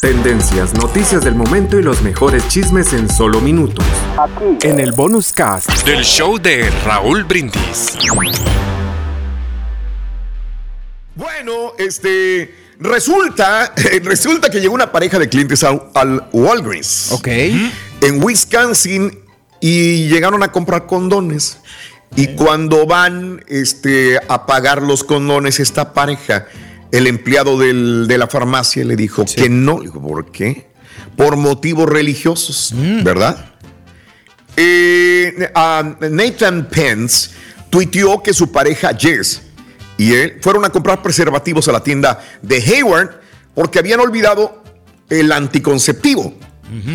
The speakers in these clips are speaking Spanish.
Tendencias, noticias del momento y los mejores chismes en solo minutos. En el bonus cast del show de Raúl Brindis. Bueno, este. Resulta, resulta que llegó una pareja de clientes al, al Walgreens. Ok. En Wisconsin y llegaron a comprar condones. Y cuando van este, a pagar los condones, esta pareja el empleado de la farmacia le dijo que no. Dijo, ¿por qué? Por motivos religiosos, Mm. ¿verdad? Eh, ah, Nathan Pence tuiteó que su pareja Jess y él fueron a comprar preservativos a la tienda de Hayward porque habían olvidado el anticonceptivo.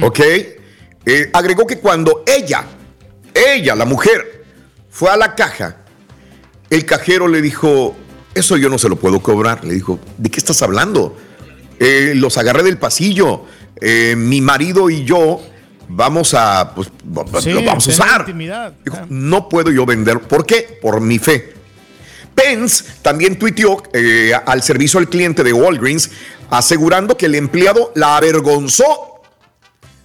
¿Ok? Eh, agregó que cuando ella, ella, la mujer, fue a la caja, el cajero le dijo, eso yo no se lo puedo cobrar. Le dijo, ¿de qué estás hablando? Eh, los agarré del pasillo. Eh, mi marido y yo vamos a, pues, Sí, lo vamos a usar. Dijo, no puedo yo vender. ¿Por qué? Por mi fe. Pence también tuiteó eh, al servicio al cliente de Walgreens asegurando que el empleado la avergonzó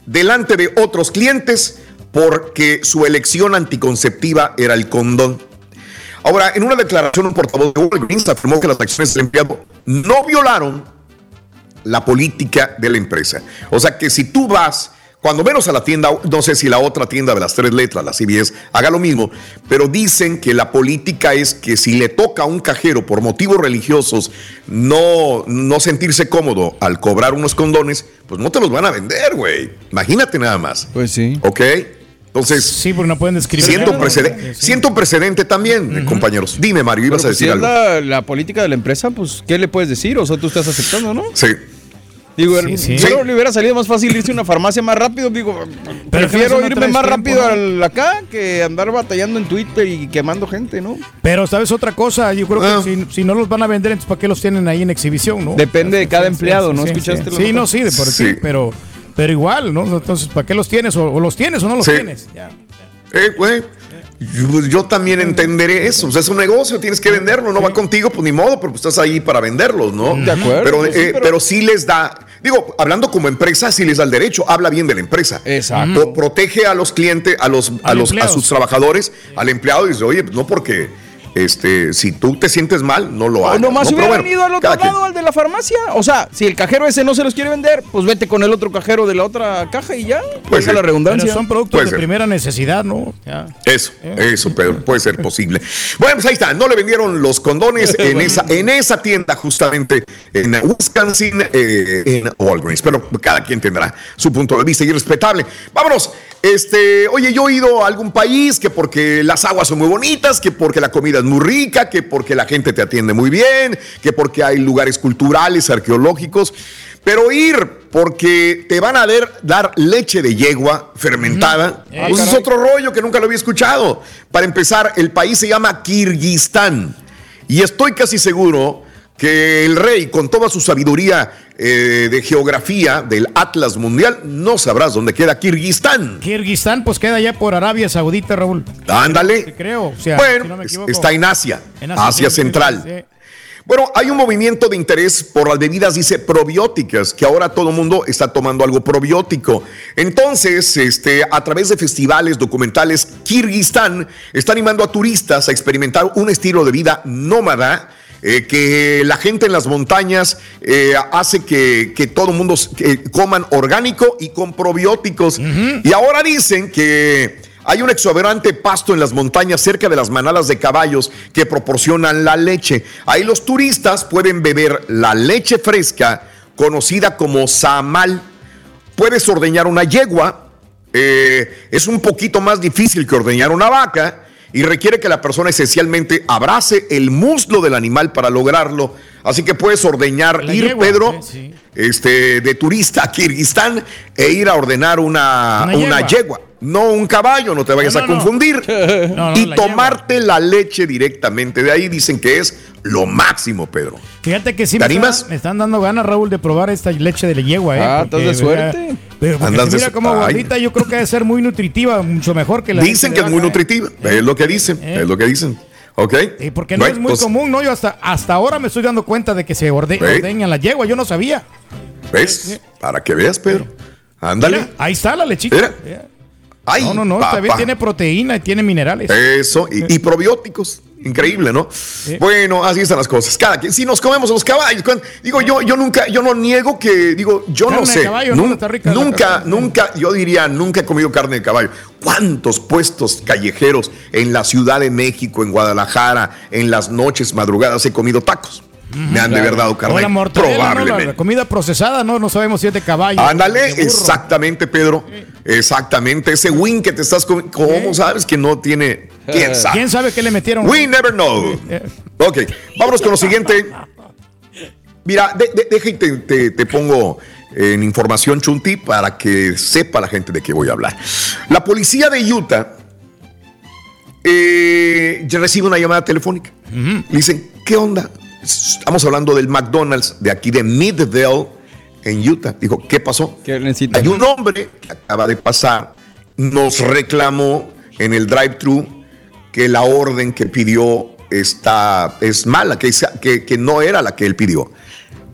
delante de otros clientes porque su elección anticonceptiva era el condón. Ahora, en una declaración, un portavoz de Walgreens afirmó que las acciones del empleado no violaron la política de la empresa. O sea que si tú vas, cuando menos a la tienda, no sé si la otra tienda de las tres letras, la CBS, haga lo mismo, pero dicen que la política es que si le toca a un cajero por motivos religiosos no, no sentirse cómodo al cobrar unos condones, pues no te los van a vender, güey. Imagínate nada más. Pues sí. ¿Ok? Entonces, Sí, porque no pueden describir. siento, un precedente, sí. siento un precedente también, compañeros. Dime, Mario, ibas Pero, a pues, si decir es algo. la, la política de la empresa, pues, ¿qué le puedes decir? O sea, tú estás aceptando, ¿no? Sí. Digo, Sí, sí. yo le hubiera salido más fácil irse a una farmacia más rápido. Digo, prefiero irme más tiempo, rápido ¿no? al acá que andar batallando en Twitter y quemando gente, ¿no? Pero, ¿sabes otra cosa? Yo creo Ah. que si, si no los van a vender, entonces ¿para qué los tienen ahí en exhibición, no? Depende de cada empleado, ¿no? Sí, ¿Escuchaste Sí, lo sí, no, sí, de por Sí. sí, pero, pero igual, ¿no? Entonces, ¿para qué los tienes? O, o los tienes o no los Sí. tienes. Ya. Eh, güey, yo, yo también entenderé eso. O sea, es un negocio, tienes que venderlo. No va contigo, pues ni modo, pero pues estás ahí para venderlos, ¿no? De acuerdo, Pero, pues sí, eh, pero- pero sí les da. Digo, hablando como empresa, sí les da el derecho. Habla bien de la empresa. Exacto. Pro- protege a los clientes, a los, a los, a sus trabajadores, al empleado. Y dice, oye, pues no porque este, si tú te sientes mal, no lo O hagas. nomás ¿no? si Pero hubieran bueno, ido al otro lado, al de la farmacia. O sea, si el cajero ese no se los quiere vender, pues vete con el otro cajero de la otra caja y ya. Pues la redundancia. Pero son productos Puede de ser. primera necesidad, ¿no? Ya. Eso, eso, Pedro, puede ser posible. Bueno, pues ahí está, no le vendieron los condones en esa, en esa tienda justamente en Wisconsin, eh, en Walgreens, pero cada quien tendrá su punto de vista y es respetable. Vámonos, este, oye, yo he ido a algún país que porque las aguas son muy bonitas, que porque la comida es muy rica, que porque la gente te atiende muy bien, que porque hay lugares culturales, arqueológicos, pero ir porque te van a ver, dar leche de yegua fermentada, Eh, pues es otro rollo que nunca lo había escuchado. Para empezar, el país se llama Kirguistán. Y estoy casi seguro que el rey, con toda su sabiduría eh, de geografía del Atlas Mundial, no sabrás dónde queda Kirguistán. Kirguistán, pues queda ya por Arabia Saudita, Raúl. Ándale. Creo. O sea, bueno, si no me es- equivoco. está en Asia, En Asia, sí, Central. sí. Bueno, hay un movimiento de interés por las bebidas, dice, probióticas, que ahora todo el mundo está tomando algo probiótico. Entonces, este, a través de festivales documentales, Kirguistán está animando a turistas a experimentar un estilo de vida nómada eh, que la gente en las montañas eh, hace que, que todo el mundo eh, coman orgánico y con probióticos. Y ahora dicen que hay un exuberante pasto en las montañas cerca de las manadas de caballos que proporcionan la leche. Ahí los turistas pueden beber la leche fresca conocida como samal. Puedes ordeñar una yegua. eh, es un poquito más difícil que ordeñar una vaca y requiere que la persona esencialmente abrace el muslo del animal para lograrlo. Así que puedes ordeñar, La ir, yegua, Pedro, sí. este, de turista a Kirguistán e ir a ordenar una, Una una yegua. yegua. No un caballo, no te vayas No, a no, confundir. No, y la tomarte la leche directamente de ahí dicen que es lo máximo, Pedro. Fíjate que sí ¿Te me, animas? está- me están dando ganas, Raúl, de probar esta leche de la yegua, ¿eh? Ah, Porque, estás de ¿verdad? suerte. Pero Andas si mira como gordita, yo creo que debe ser muy nutritiva, mucho mejor que la Dicen que es muy ¿eh? nutritiva, es lo que dicen, Eh. es lo que dicen. ¿Ok? Y porque no es muy pues, común, ¿no? Yo hasta, hasta ahora me estoy dando cuenta de que se orde, ordeñan la yegua, yo no sabía. ¿Ves? Para que veas, Pedro. Ándale. Ahí está la lechita. Mira. Ay, No, no, no, papá. también tiene proteína y tiene minerales. Eso, y, y probióticos. Increíble, ¿no? Bueno, así están las cosas. Cada quien, si nos comemos los caballos, digo, yo, yo nunca, yo no niego que, digo, yo Carne no de sé. caballo, ¿no? nun- rica nunca, nunca, yo diría, nunca he comido carne de caballo. ¿Cuántos puestos callejeros en la Ciudad de México, en Guadalajara, en las noches, madrugadas he comido tacos? Me han de haber dado carne. O la mortadela, ¿no? La- Probablemente. Comida procesada, no, no sabemos si es de caballo. Ándale, de exactamente, Pedro. Exactamente. Ese win que te estás comiendo, ¿cómo sabes que no tiene? ¿Quién sabe? ¿Quién sabe qué le metieron? We never know. Ok, vámonos con lo siguiente. Mira, de- de- deja y te, pongo en información, Chunti, para que sepa la gente de qué voy a hablar. La policía de Utah eh, ya recibe una llamada telefónica. Le dicen, ¿qué onda? Estamos hablando del McDonald's de aquí de Midvale, en Utah. Dijo, ¿qué pasó? Hay un hombre que acaba de pasar, nos reclamó en el drive-thru que la orden que pidió está, es mala, que, que no era la que él pidió.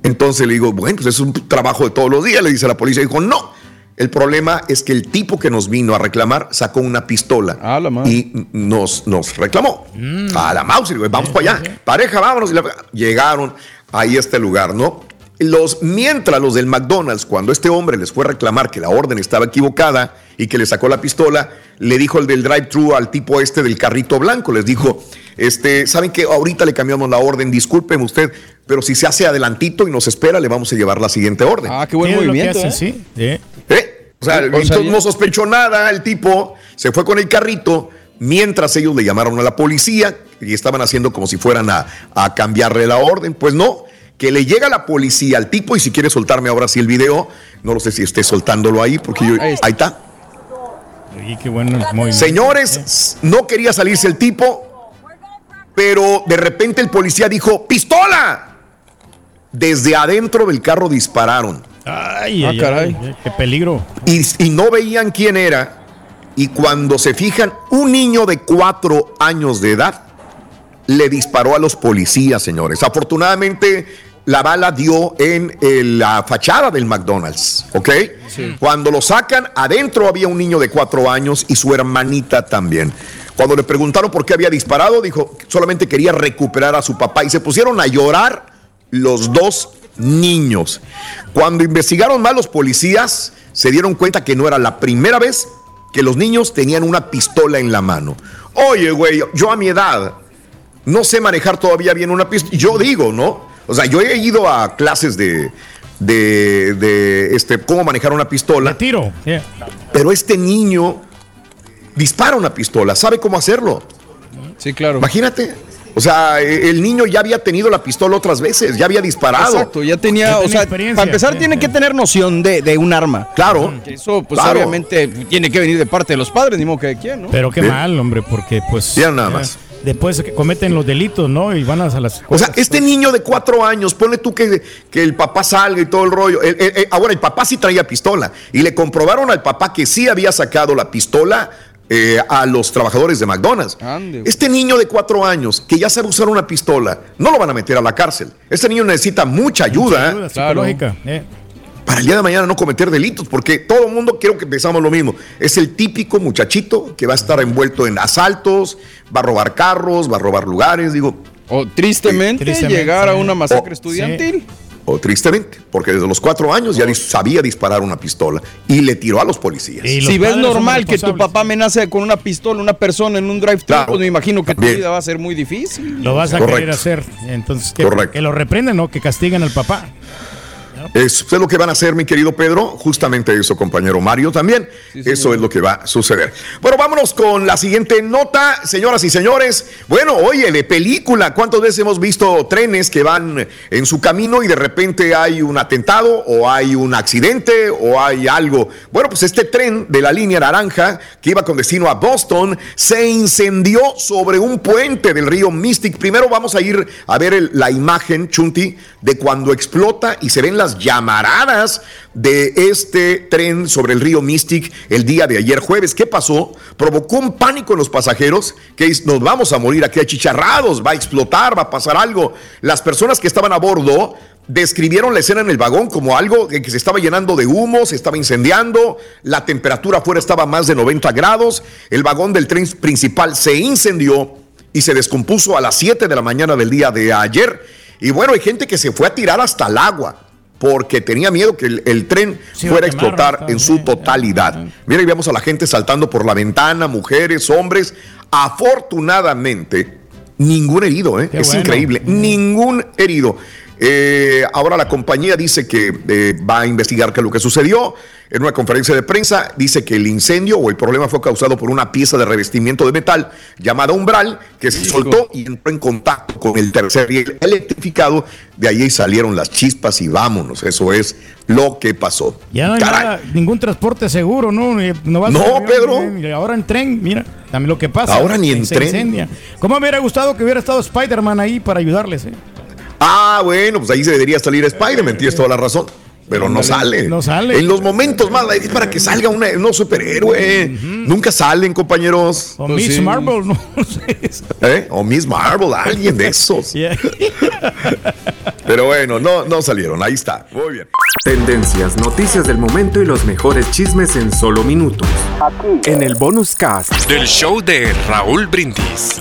Entonces le digo, bueno, pues es un trabajo de todos los días, le dice la policía. Dijo, no. El problema es que el tipo que nos vino a reclamar sacó una pistola la y nos, nos reclamó. A la mouse, vamos para allá. Pareja, vámonos. Llegaron ahí a este lugar, ¿no? Los, mientras los del McDonald's, cuando este hombre les fue a reclamar que la orden estaba equivocada y que le sacó la pistola, le dijo el del drive-thru al tipo este del carrito blanco, les dijo, este, ¿saben que ahorita le cambiamos la orden? Discúlpeme usted, pero si se hace adelantito y nos espera, le vamos a llevar la siguiente orden. Ah, qué buen ¿Qué es lo que movimiento. hace? ¿eh? Sí, sí. ¿Eh? O sea, O sea, no sospechó nada el tipo, se fue con el carrito, mientras ellos le llamaron a la policía y estaban haciendo como si fueran a, a cambiarle la orden. Pues no, que le llega la policía al tipo y si quiere soltarme ahora sí el video, no lo sé si esté soltándolo ahí porque yo, Ahí ahí está. qué bueno. Señores, no quería salirse el tipo, pero de repente el policía dijo, ¡pistola! Desde adentro del carro dispararon. Ay, Ah, ay, caray. ay, qué peligro. y, y no veían quién era. Y cuando se fijan, un niño de cuatro años de edad le disparó a los policías, señores. Afortunadamente, la bala dio en eh, la fachada del McDonald's, ¿ok? Cuando lo sacan, adentro había un niño de cuatro años y su hermanita también. Cuando le preguntaron por qué había disparado, dijo que solamente quería recuperar a su papá y se pusieron a llorar los dos niños. Cuando investigaron más los policías, se dieron cuenta que no era la primera vez que los niños tenían una pistola en la mano. Oye, güey, yo a mi edad no sé manejar todavía bien una pistola. Yo digo, ¿no? O sea, yo he ido a clases de, de, de, este, cómo manejar una pistola, tiro. Pero este niño dispara una pistola, sabe cómo hacerlo. Sí, claro. Imagínate. O sea, e- el niño ya había tenido la pistola otras veces, ya había disparado. Exacto, ya tenía, Ya o tenía sea, experiencia. para empezar Sí, tiene sí. que tener noción de, de un arma. Claro. Que Eso, pues Claro. obviamente tiene que venir de parte de los padres, ni modo que de quién, ¿no? Pero qué mal, hombre, porque pues. Ya nada más. Después que cometen los delitos, ¿no? Y van a las. O sea, este niño de cuatro años, ponle tú que, que el papá salga y todo el rollo. El- el- el- ahora, el papá sí traía pistola y le comprobaron al papá que sí había sacado la pistola eh, a los trabajadores de McDonald's. Ande. Este niño de cuatro años que ya sabe usar una pistola, no lo van a meter a la cárcel. Este niño necesita mucha ayuda. Ayuda ¿eh? psicológica. eh. Para el día de mañana no cometer delitos, porque todo el mundo quiero que pensamos lo mismo. Es el típico muchachito que va a estar envuelto en asaltos, va a robar carros, va a robar lugares. Digo, O tristemente, tristemente, llegar a una masacre O- estudiantil. O tristemente, porque desde los cuatro años ya sabía disparar una pistola y le tiró a los policías. Los Si ves normal que tu papá amenace con una pistola a una persona en un drive-thru, Claro. pues me imagino que tu vida va a ser muy difícil. Lo vas a Correcto. querer hacer. Entonces, que, Correcto. que lo reprenden, ¿no? Que castiguen al papá. Eso es lo que van a hacer, mi querido Pedro. Justamente eso, compañero Mario, también. eso es lo que va a suceder. Bueno, vámonos con la siguiente nota, señoras y señores. Bueno, oye, de película, ¿cuántas veces hemos visto trenes que van en su camino y de repente hay un atentado o hay un accidente o hay algo? Bueno, pues este tren de la línea naranja que iba con destino a Boston se incendió sobre un puente del río Mystic. Primero vamos a ir a ver el- la imagen, Chunti, de cuando explota y se ven las llamaradas de este tren sobre el río Mystic el día de ayer jueves. ¿Qué pasó? Provocó un pánico en los pasajeros que nos vamos a morir aquí achicharrados, va a explotar, va a pasar algo. Las personas que estaban a bordo describieron la escena en el vagón como algo que se estaba llenando de humo, se estaba incendiando, la temperatura afuera estaba a más de 90 grados, el vagón del tren principal se incendió y se descompuso a las 7 de la mañana del día de ayer. Y bueno, hay gente que se fue a tirar hasta el agua porque tenía miedo que el, el tren Sí, fuera a explotar en su también. totalidad. Mira, y vemos a la gente saltando por la ventana, mujeres, hombres. Afortunadamente, ningún herido, ¿eh? Es bueno. increíble, ningún herido. Eh, ahora la compañía dice que eh, va a investigar qué es lo que sucedió. En una conferencia de prensa dice que el incendio o el problema fue causado por una pieza de revestimiento de metal llamada umbral que se soltó y entró en contacto con el tercer riel electrificado. De ahí salieron las chispas y vámonos. Eso es lo que pasó. Ya no hay nada, ningún transporte seguro, ¿no? Eh, No, vas No, avión, Pedro. eh, Ahora en tren, mira, también lo que pasa. Ahora ni en se tren. incendia. ¿Cómo me hubiera gustado que hubiera estado Spider-Man ahí para ayudarles? eh? Ah, bueno, pues ahí se debería salir Spider-Man, tienes toda la razón. Pero no sale. no sale. En los momentos más, es para que salga una, no superhéroe. Nunca salen, compañeros. O Pues Miss sí. Marvel, no sé. ¿Eh? O Miss Marvel, alguien de esos. Yeah. Pero bueno, no, no salieron. Ahí está. Muy bien. Tendencias, noticias del momento y los mejores chismes en solo minutos. En el bonus cast. Del show de Raúl Brindis.